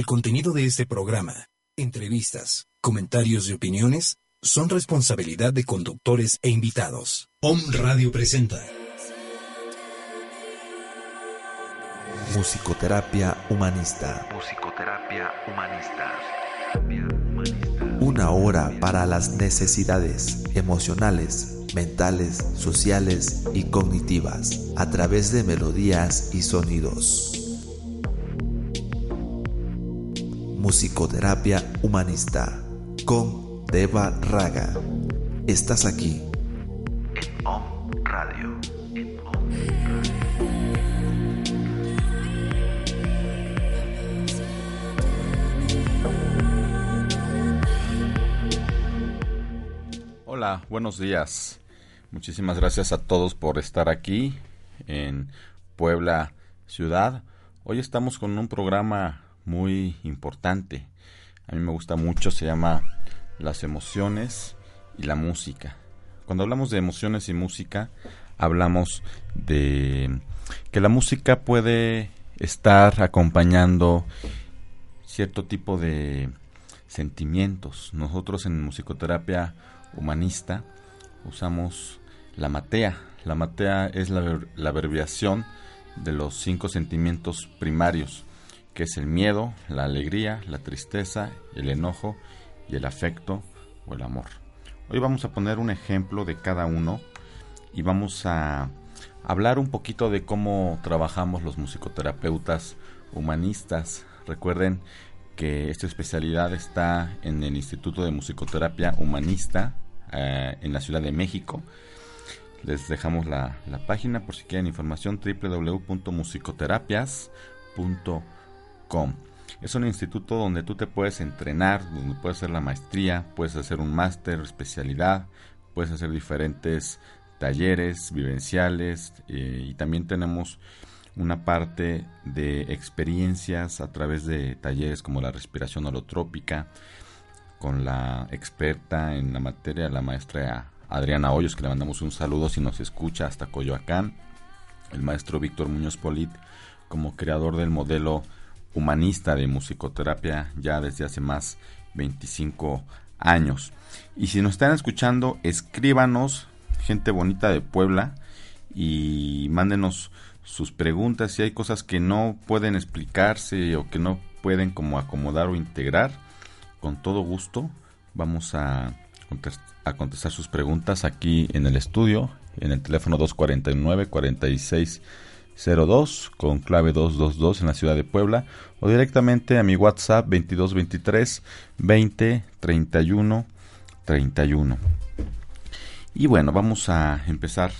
El contenido de este programa, entrevistas, comentarios y opiniones son responsabilidad de conductores e invitados. Om Radio presenta Musicoterapia Humanista. Musicoterapia Humanista. Una hora para las necesidades emocionales, mentales, sociales y cognitivas a través de melodías y sonidos. Musicoterapia Humanista con Deva Raga. Estás aquí En Om Radio. En Om Hola, buenos días. Muchísimas gracias a todos por estar aquí en Puebla Ciudad. Hoy estamos con un programa muy importante. A mí me gusta mucho, se llama Las emociones y la música. Cuando hablamos de emociones y música, hablamos de que la música puede estar acompañando cierto tipo de sentimientos. Nosotros en musicoterapia humanista usamos la matea. La matea es la, la abreviación de los cinco sentimientos primarios, que es el miedo, la alegría, la tristeza, el enojo y el afecto o el amor. Hoy vamos a poner un ejemplo de cada uno y vamos a hablar un poquito de cómo trabajamos los musicoterapeutas humanistas. Recuerden que esta especialidad está en el Instituto de Musicoterapia Humanista eh, en la Ciudad de México. Les dejamos la, la página por si quieren información www.musicoterapias.com. Es un instituto donde tú te puedes entrenar, donde puedes hacer la maestría, puedes hacer un máster, especialidad, puedes hacer diferentes talleres vivenciales eh, y también tenemos una parte de experiencias a través de talleres como la respiración holotrópica con la experta en la materia, la maestra Adriana Hoyos, que le mandamos un saludo si nos escucha hasta Coyoacán, el maestro Víctor Muñoz Polit como creador del modelo humanista de musicoterapia ya desde hace más 25 años. Y si nos están escuchando, escríbanos, gente bonita de Puebla, y mándenos sus preguntas si hay cosas que no pueden explicarse o que no pueden como acomodar o integrar. Con todo gusto vamos a, a contestar sus preguntas aquí en el estudio, en el teléfono 249 46 02 con clave 222 en la ciudad de Puebla o directamente a mi WhatsApp 2223 20 31 31. Y bueno, vamos a empezar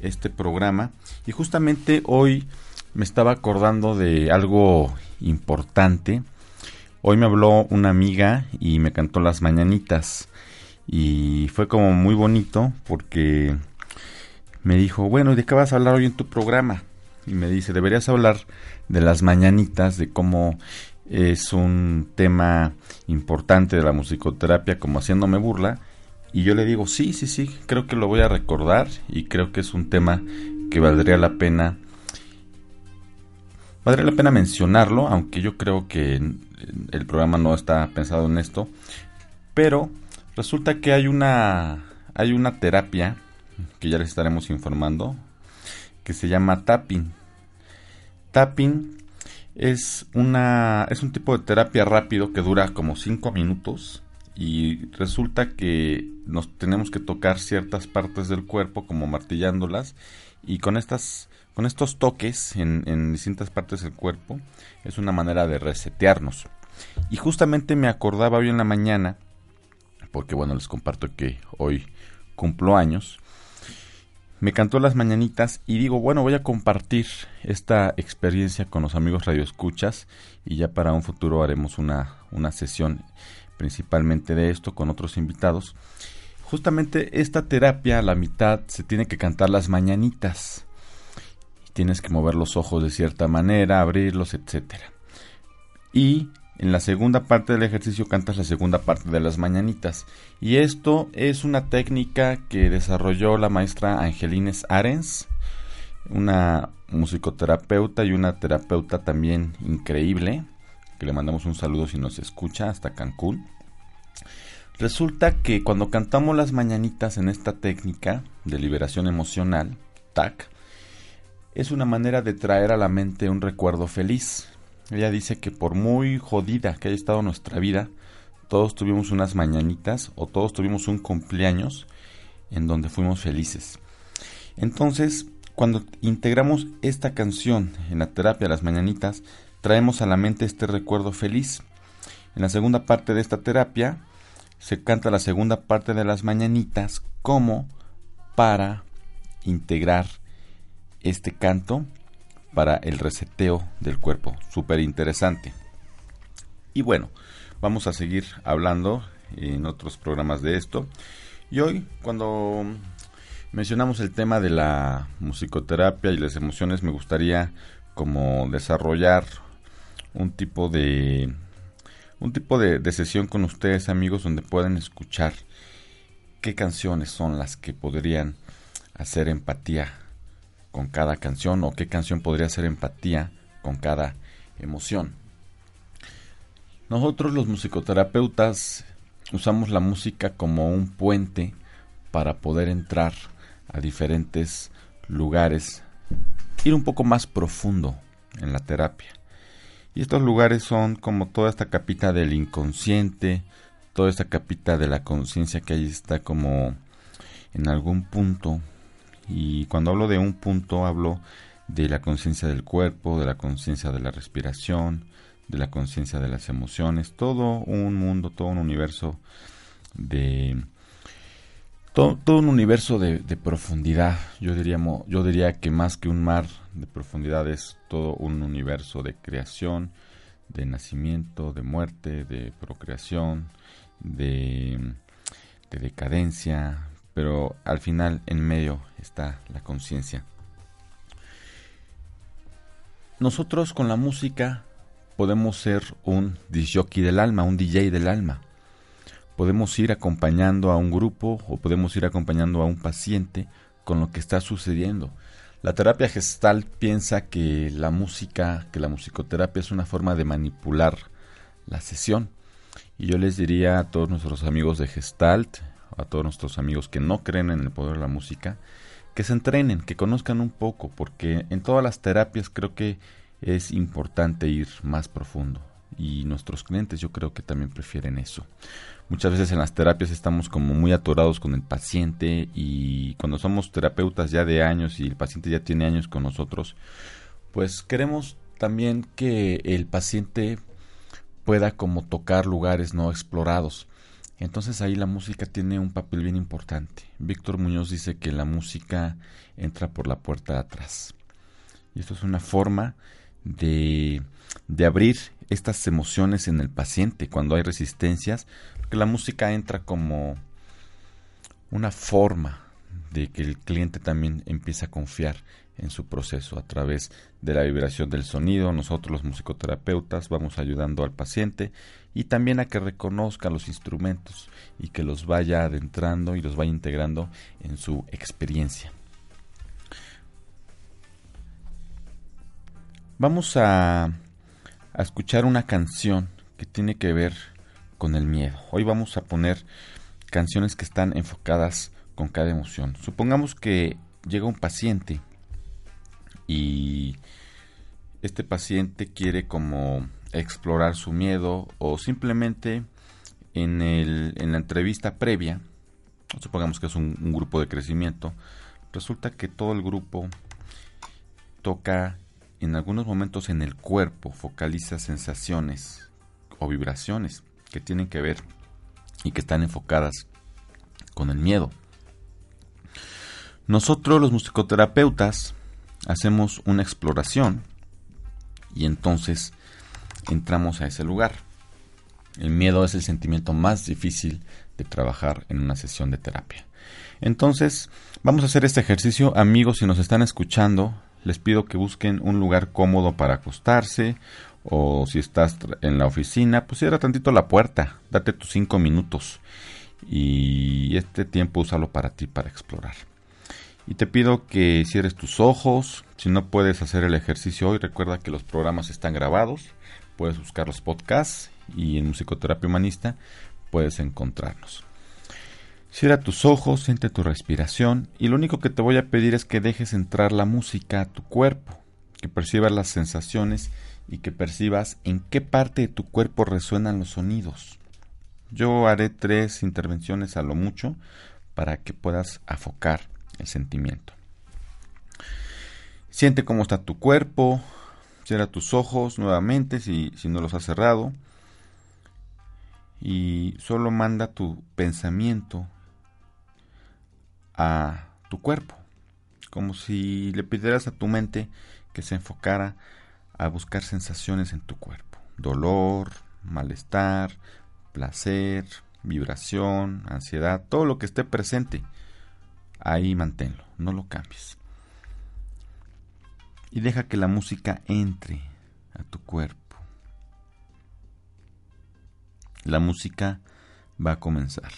este programa y justamente hoy me estaba acordando de algo importante. Hoy me habló una amiga y me cantó las mañanitas y fue como muy bonito porque me dijo, bueno, ¿y de qué vas a hablar hoy en tu programa? Y me dice, deberías hablar de las mañanitas, de cómo es un tema importante de la musicoterapia, como haciéndome burla. Y yo le digo, sí, sí, sí, creo que lo voy a recordar y creo que es un tema que valdría la pena, valdría la pena mencionarlo, aunque yo creo que el programa no está pensado en esto. Pero resulta que hay una, hay una terapia que ya les estaremos informando, que se llama tapping. Tapping es una es un tipo de terapia rápido que dura como 5 minutos y resulta que nos tenemos que tocar ciertas partes del cuerpo como martillándolas y con estas con estos toques en, en distintas partes del cuerpo es una manera de resetearnos. Y justamente me acordaba hoy en la mañana, porque bueno, les comparto que hoy cumplo años, me cantó las mañanitas y digo, bueno, voy a compartir esta experiencia con los amigos radioescuchas y ya para un futuro haremos una, una sesión principalmente de esto con otros invitados. Justamente esta terapia a la mitad se tiene que cantar las mañanitas. Tienes que mover los ojos de cierta manera, abrirlos, etcétera. Y en la segunda parte del ejercicio cantas la segunda parte de las mañanitas. Y esto es una técnica que desarrolló la maestra Angelines Arens, una musicoterapeuta y una terapeuta también increíble, que le mandamos un saludo si nos escucha hasta Cancún. Resulta que cuando cantamos las mañanitas en esta técnica de liberación emocional, TAC, es una manera de traer a la mente un recuerdo feliz. Ella dice que por muy jodida que haya estado nuestra vida, todos tuvimos unas mañanitas o todos tuvimos un cumpleaños en donde fuimos felices. Entonces, cuando integramos esta canción en la terapia de las mañanitas, traemos a la mente este recuerdo feliz. En la segunda parte de esta terapia se canta la segunda parte de las mañanitas como para integrar este canto para el reseteo del cuerpo. Súper interesante. Y bueno, vamos a seguir hablando en otros programas de esto. Y hoy, cuando mencionamos el tema de la musicoterapia y las emociones, me gustaría como desarrollar un tipo de un tipo de, de, sesión con ustedes amigos donde puedan escuchar qué canciones son las que podrían hacer empatía con cada canción o qué canción podría hacer empatía con cada emoción. Nosotros los musicoterapeutas usamos la música como un puente para poder entrar a diferentes lugares, ir un poco más profundo en la terapia. Y estos lugares son como toda esta capita del inconsciente, toda esta capita de la conciencia que ahí está como en algún punto. Y cuando hablo de un punto hablo de la conciencia del cuerpo, de la conciencia de la respiración, de la conciencia de las emociones, todo un mundo, todo un universo de todo, un universo de, profundidad. Yo diría, yo diría que más que un mar de profundidad es todo un universo de creación, de nacimiento, de muerte, de procreación, de, de decadencia, pero al final en medio está la conciencia. Nosotros con la música podemos ser un disjockey del alma, un DJ del alma podemos ir acompañando a un grupo o podemos ir acompañando a un paciente con lo que está sucediendo. La terapia gestal piensa que la música, que la musicoterapia es una forma de manipular la sesión. Y yo les diría a todos nuestros amigos de Gestalt, a todos nuestros amigos que no creen en el poder de la música, que se entrenen, que conozcan un poco, porque en todas las terapias creo que es importante ir más profundo. Y nuestros clientes yo creo que también prefieren eso. Muchas veces en las terapias estamos como muy atorados con el paciente y cuando somos terapeutas ya de años y el paciente ya tiene años con nosotros, pues queremos también que el paciente pueda como tocar lugares no explorados. Entonces ahí la música tiene un papel bien importante. Víctor Muñoz dice que la música entra por la puerta de atrás. Y esto es una forma de, de abrir estas emociones en el paciente cuando hay resistencias, que la música entra como una forma de que el cliente también empiece a confiar en su proceso a través de la vibración del sonido. Nosotros los musicoterapeutas vamos ayudando al paciente y también a que reconozca los instrumentos y que los vaya adentrando y los vaya integrando en su experiencia. Vamos a, a escuchar una canción que tiene que ver con el miedo. Hoy vamos a poner canciones que están enfocadas con cada emoción. Supongamos que llega un paciente y este paciente quiere como explorar su miedo o simplemente en, el, en la entrevista previa, supongamos que es un, un grupo de crecimiento, resulta que todo el grupo toca en algunos momentos en el cuerpo, focaliza sensaciones o vibraciones que tienen que ver y que están enfocadas con el miedo. Nosotros los musicoterapeutas hacemos una exploración y entonces entramos a ese lugar. El miedo es el sentimiento más difícil de trabajar en una sesión de terapia. Entonces, vamos a hacer este ejercicio. Amigos, si nos están escuchando, les pido que busquen un lugar cómodo para acostarse o si estás en la oficina, pues cierra tantito la puerta, date tus cinco minutos y este tiempo úsalo para ti, para explorar. Y te pido que cierres tus ojos, si no puedes hacer el ejercicio hoy, recuerda que los programas están grabados, puedes buscar los podcasts y en Musicoterapia Humanista puedes encontrarnos. Cierra tus ojos, siente tu respiración y lo único que te voy a pedir es que dejes entrar la música a tu cuerpo, que percibas las sensaciones y que percibas en qué parte de tu cuerpo resuenan los sonidos. Yo haré tres intervenciones a lo mucho para que puedas afocar sentimiento. Siente cómo está tu cuerpo, cierra tus ojos nuevamente si, si no los has cerrado y solo manda tu pensamiento a tu cuerpo, como si le pidieras a tu mente que se enfocara a buscar sensaciones en tu cuerpo, dolor, malestar, placer, vibración, ansiedad, todo lo que esté presente, ahí manténlo, no lo cambies. Y deja que la música entre a tu cuerpo. La música va a comenzar.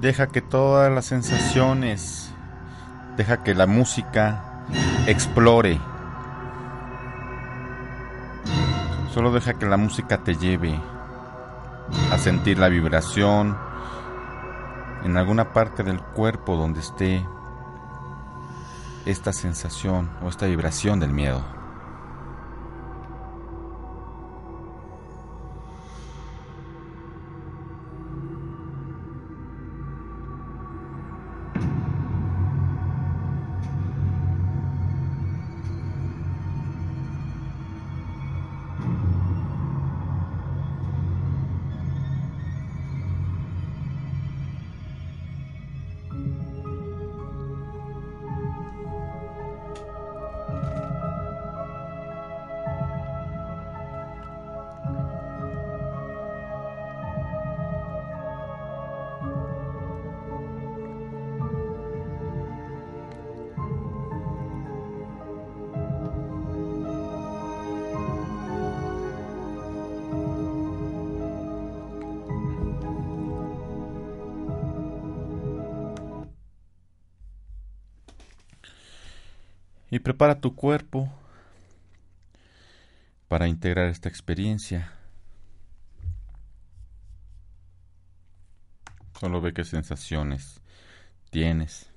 Deja que todas las sensaciones, deja que la música explore. Solo deja que la música te lleve a sentir la vibración, en alguna parte del cuerpo donde esté esta sensación o esta vibración del miedo. Y prepara tu cuerpo para integrar esta experiencia. Solo ve qué sensaciones tienes.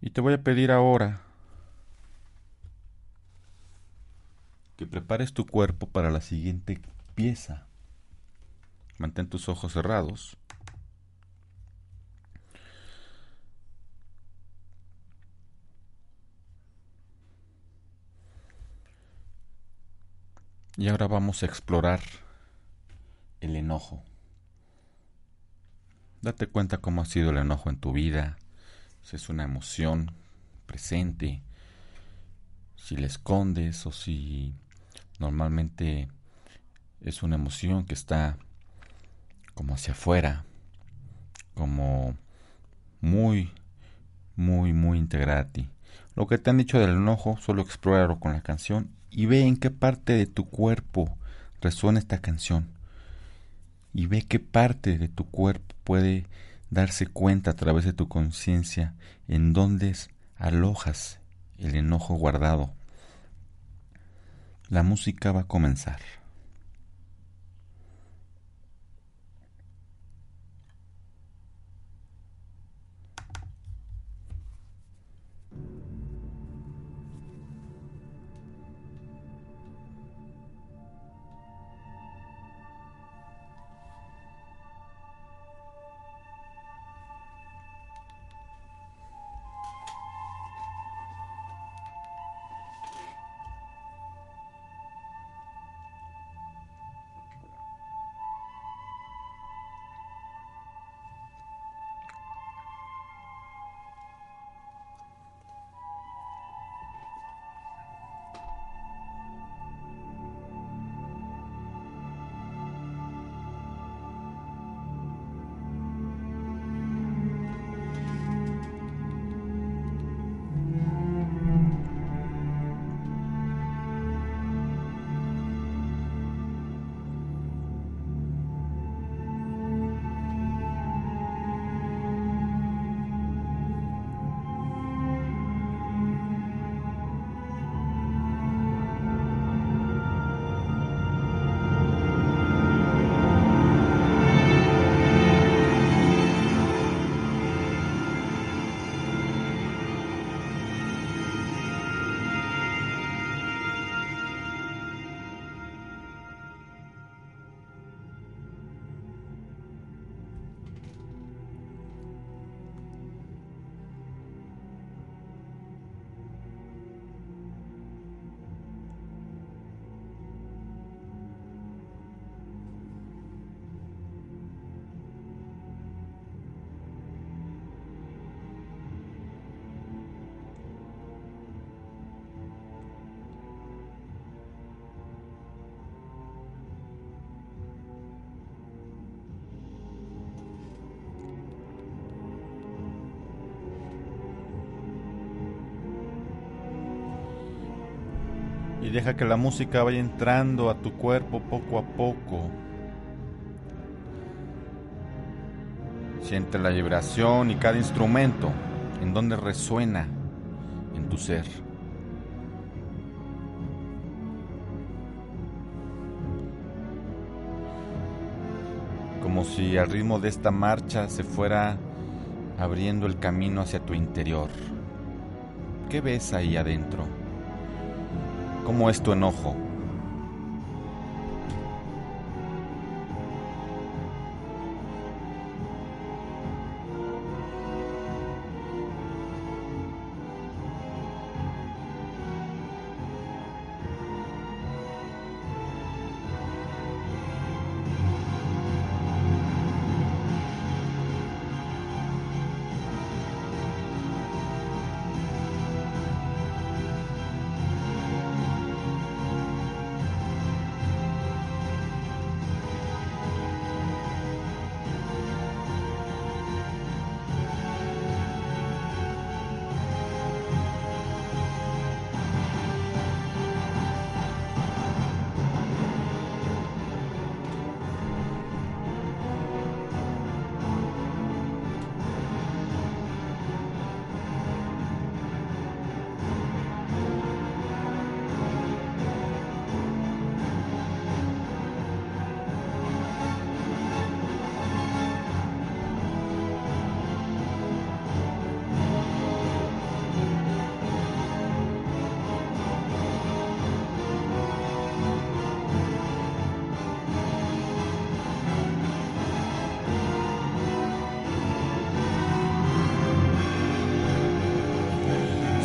Y te voy a pedir ahora que prepares tu cuerpo para la siguiente pieza. Mantén tus ojos cerrados. Y ahora vamos a explorar el enojo. Date cuenta cómo ha sido el enojo en tu vida, si es una emoción presente, si la escondes o si normalmente es una emoción que está como hacia afuera, como muy, muy, muy integrada a ti. Lo que te han dicho del enojo, solo explóralo con la canción y ve en qué parte de tu cuerpo resuena esta canción y ve qué parte de tu cuerpo puede darse cuenta a través de tu conciencia en dónde alojas el enojo guardado. La música va a comenzar. Y deja que la música vaya entrando a tu cuerpo poco a poco. Siente la vibración y cada instrumento en donde resuena en tu ser. como si al ritmo de esta marcha se fuera abriendo el camino hacia tu interior. ¿Qué ves ahí adentro? ¿Cómo es tu enojo?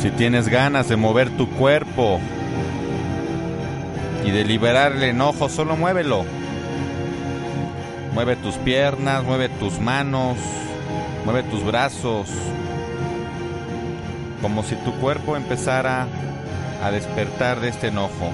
Si tienes ganas de mover tu cuerpo y de liberar el enojo, solo muévelo. Mueve tus piernas, mueve tus manos, mueve tus brazos. Como si tu cuerpo empezara a despertar de este enojo.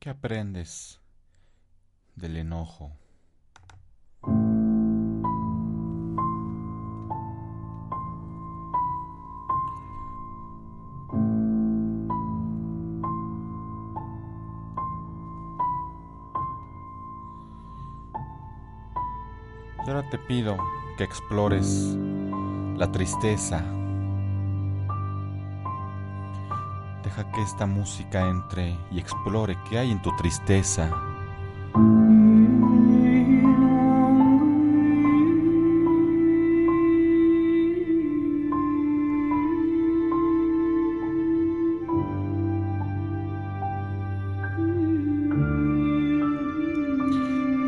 ¿Qué aprendes del enojo? Y ahora te pido que explores la tristeza. Deja que esta música entre y explore qué hay en tu tristeza.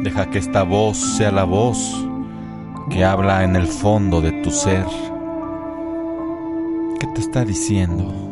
Deja que esta voz sea la voz que habla en el fondo de tu ser. ¿Qué te está diciendo?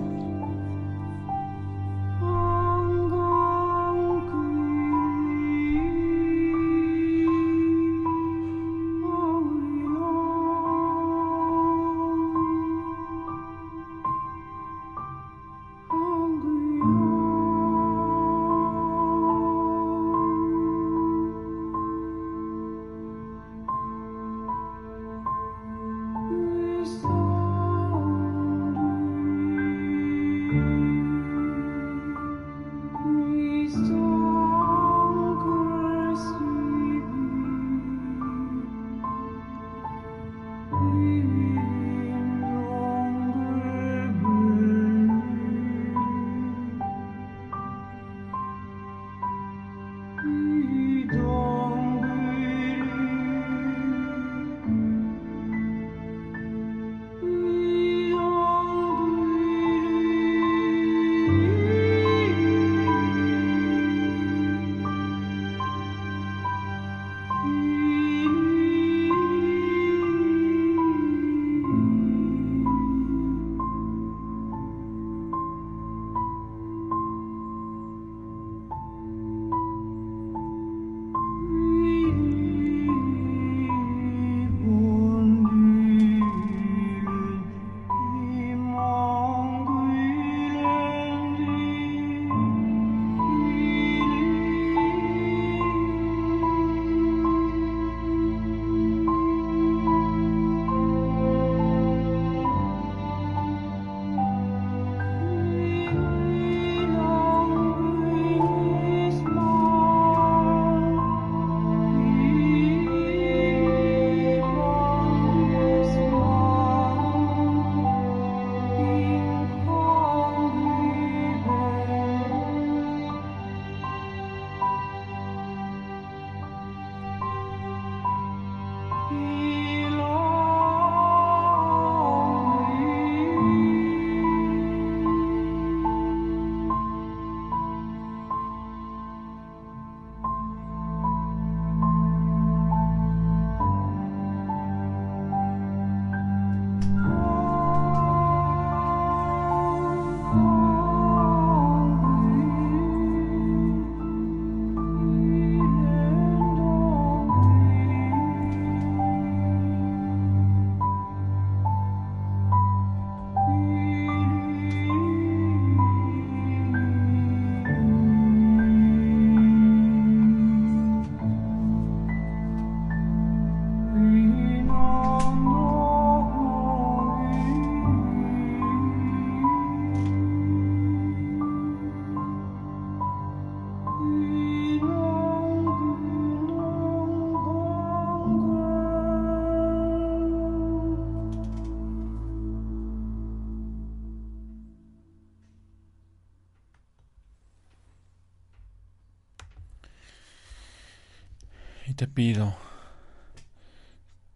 Pido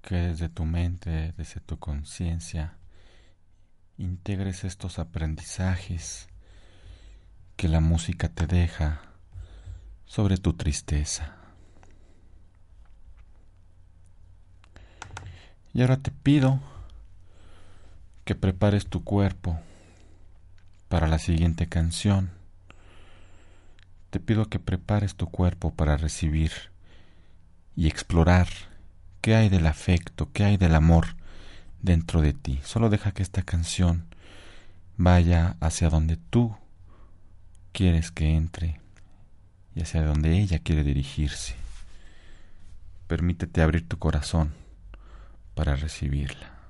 que desde tu mente, desde tu conciencia, integres estos aprendizajes que la música te deja sobre tu tristeza. Y ahora te pido que prepares tu cuerpo para la siguiente canción. Te pido que prepares tu cuerpo para recibir y explorar qué hay del afecto, qué hay del amor dentro de ti. Solo deja que esta canción vaya hacia donde tú quieres que entre y hacia donde ella quiere dirigirse. Permítete abrir tu corazón para recibirla.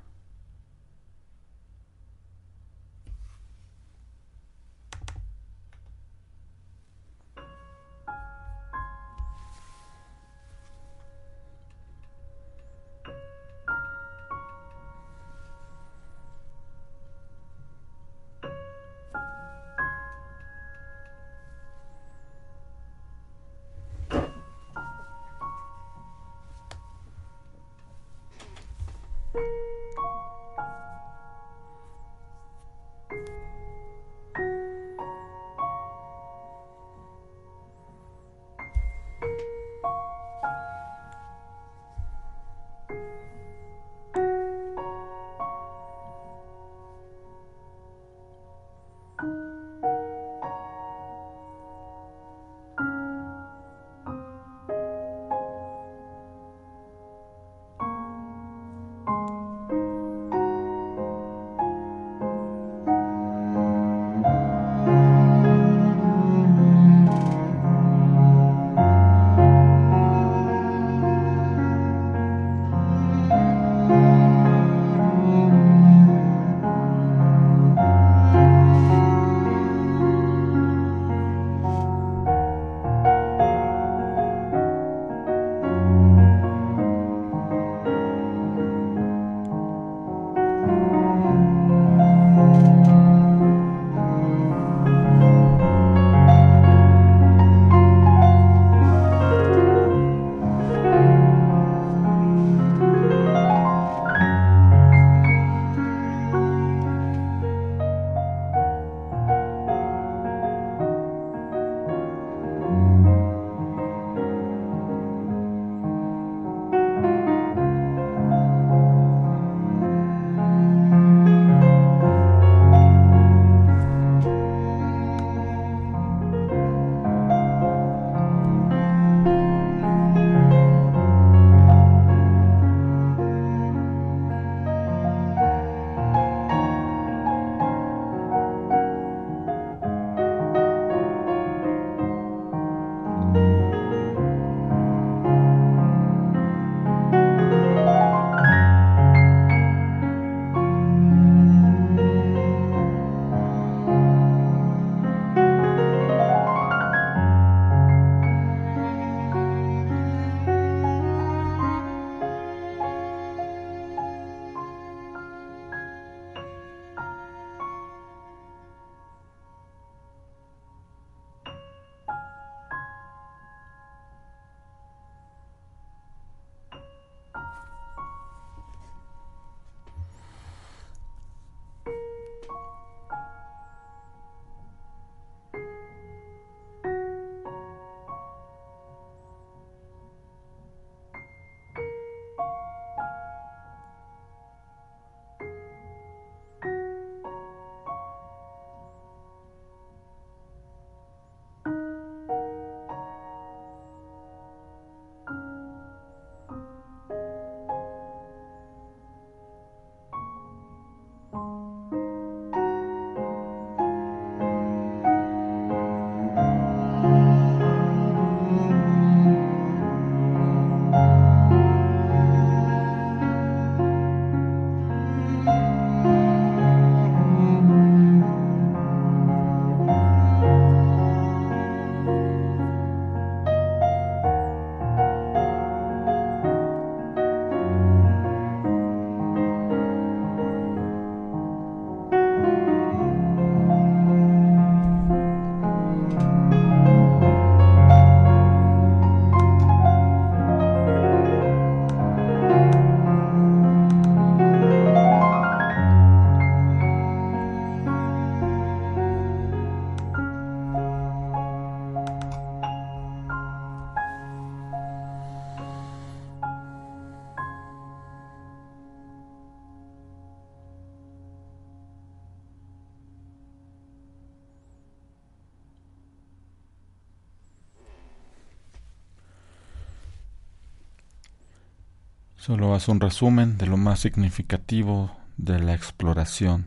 Solo haz un resumen de lo más significativo de la exploración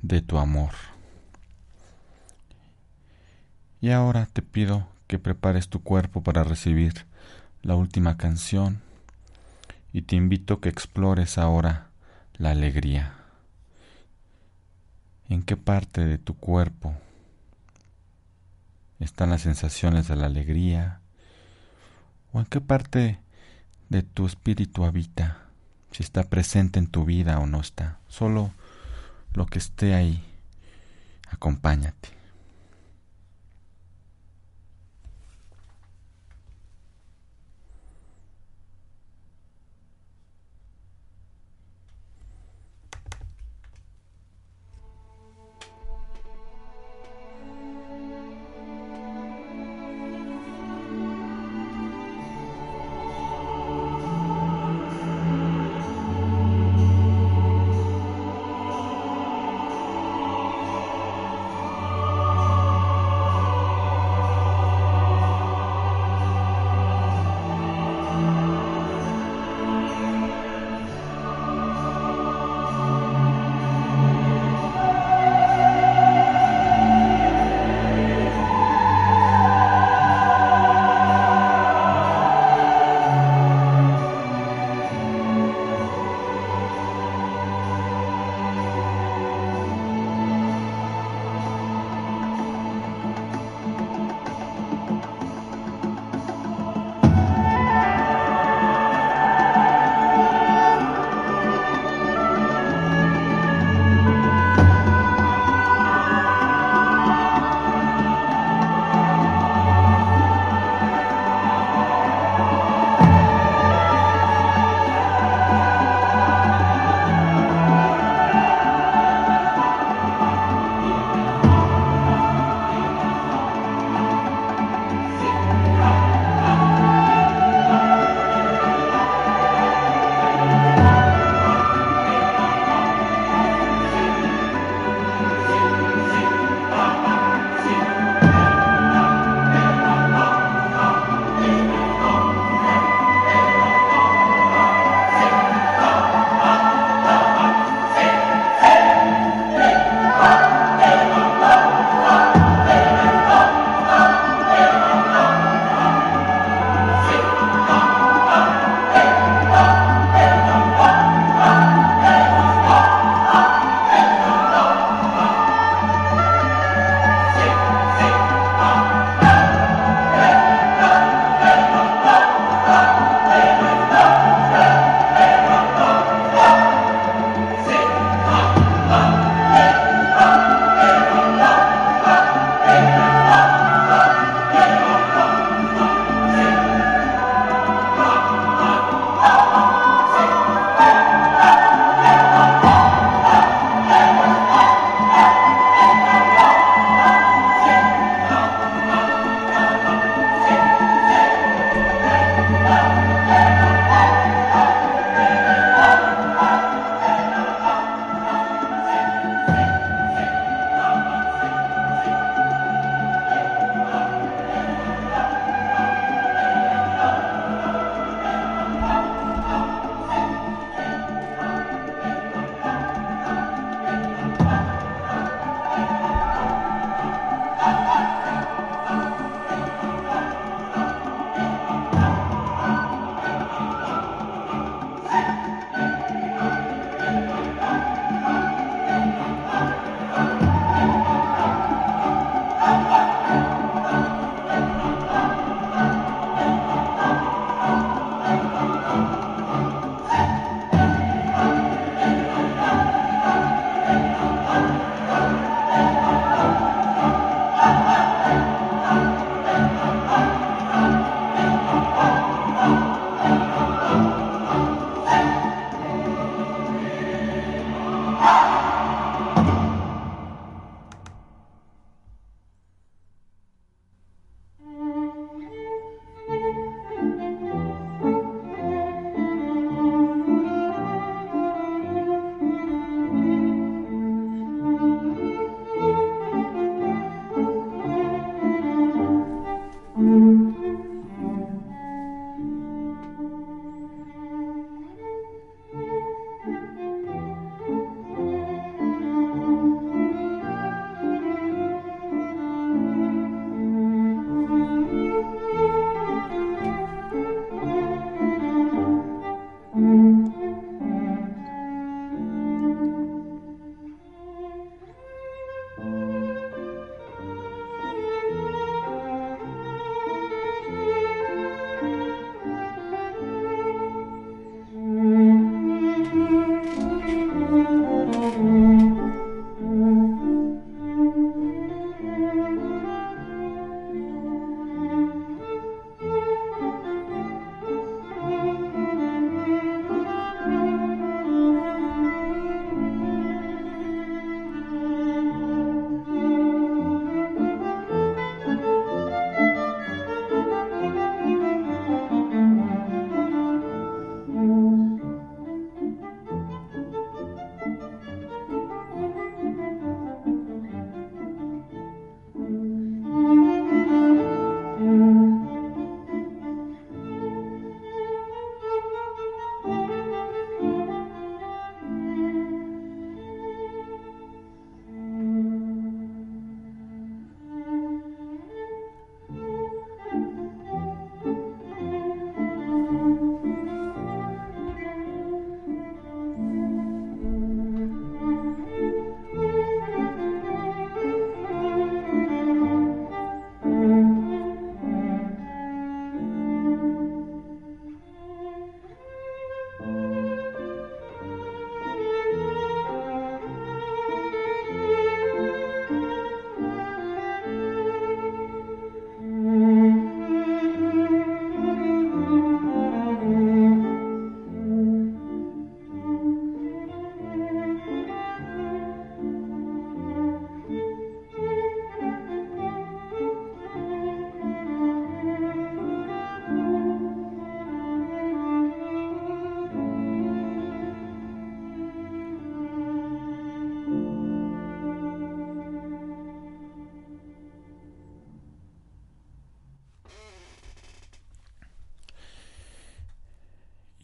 de tu amor. Y ahora te pido que prepares tu cuerpo para recibir la última canción y te invito a que explores ahora la alegría. ¿En qué parte de tu cuerpo están las sensaciones de la alegría? ¿O en qué parte de tu espíritu habita? Si está presente en tu vida o no está. Solo lo que esté ahí. Acompáñate.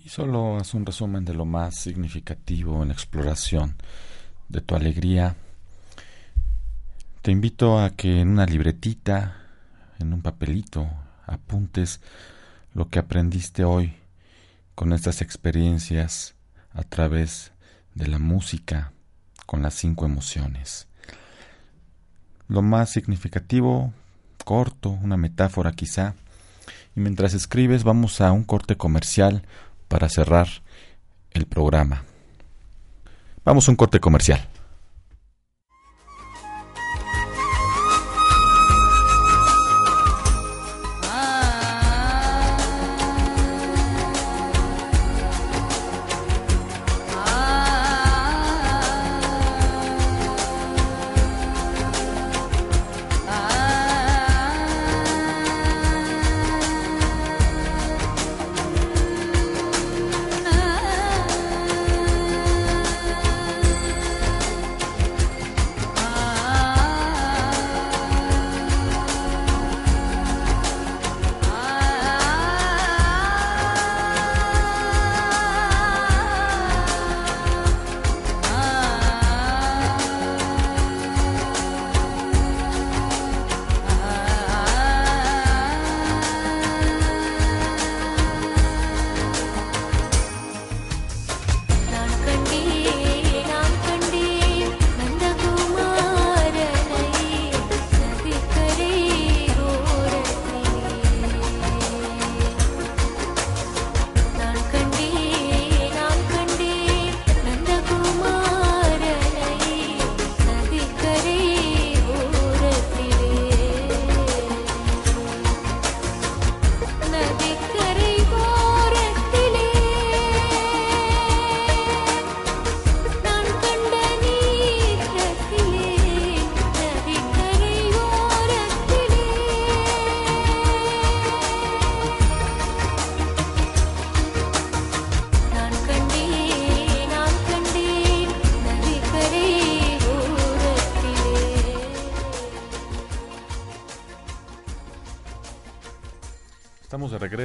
Solo haz un resumen de lo más significativo en exploración de tu alegría. Te invito a que en una libretita, en un papelito, apuntes lo que aprendiste hoy con estas experiencias a través de la música con las cinco emociones. Lo más significativo, corto, una metáfora quizá. Y mientras escribes vamos a un corte comercial para cerrar el programa. Vamos a un corte comercial.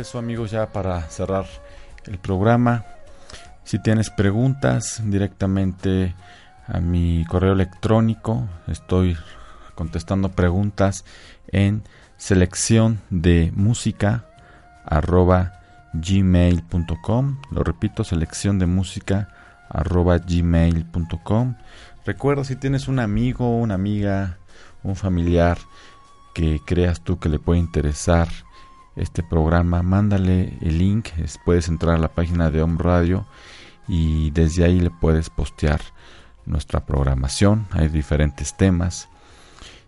Regreso amigos ya para cerrar el programa. Si tienes preguntas directamente a mi correo electrónico, estoy contestando preguntas en selección de música arroba gmail.com lo repito selección de música arroba gmail.com recuerda si tienes un amigo una amiga un familiar que creas tú que le puede interesar este programa, mándale el link, puedes entrar a la página de Home Radio y desde ahí le puedes postear nuestra programación, hay diferentes temas.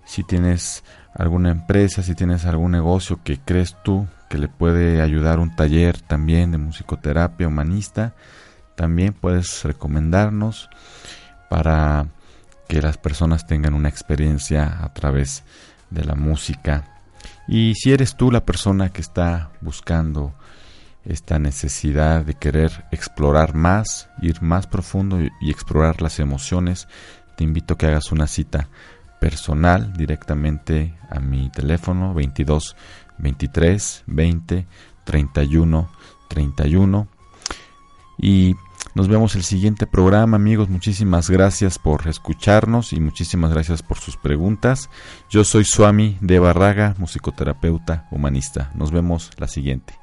Si tienes alguna empresa, si tienes algún negocio que crees tú que le puede ayudar un taller también de musicoterapia humanista, también puedes recomendarnos para que las personas tengan una experiencia a través de la música y si eres tú la persona que está buscando esta necesidad de querer explorar más, ir más profundo y, explorar las emociones, te invito a que hagas una cita personal directamente a mi teléfono 22 23 20 31 31 y nos vemos el siguiente programa, amigos. Muchísimas gracias por escucharnos y muchísimas gracias por sus preguntas. Yo soy Suami de Barraga, musicoterapeuta humanista. Nos vemos la siguiente.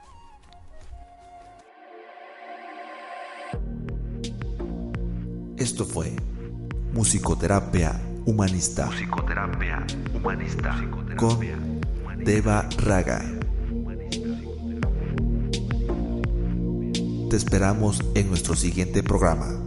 Esto fue Musicoterapia Humanista. Musicoterapia Humanista. Con Deva Raga. te esperamos en nuestro siguiente programa.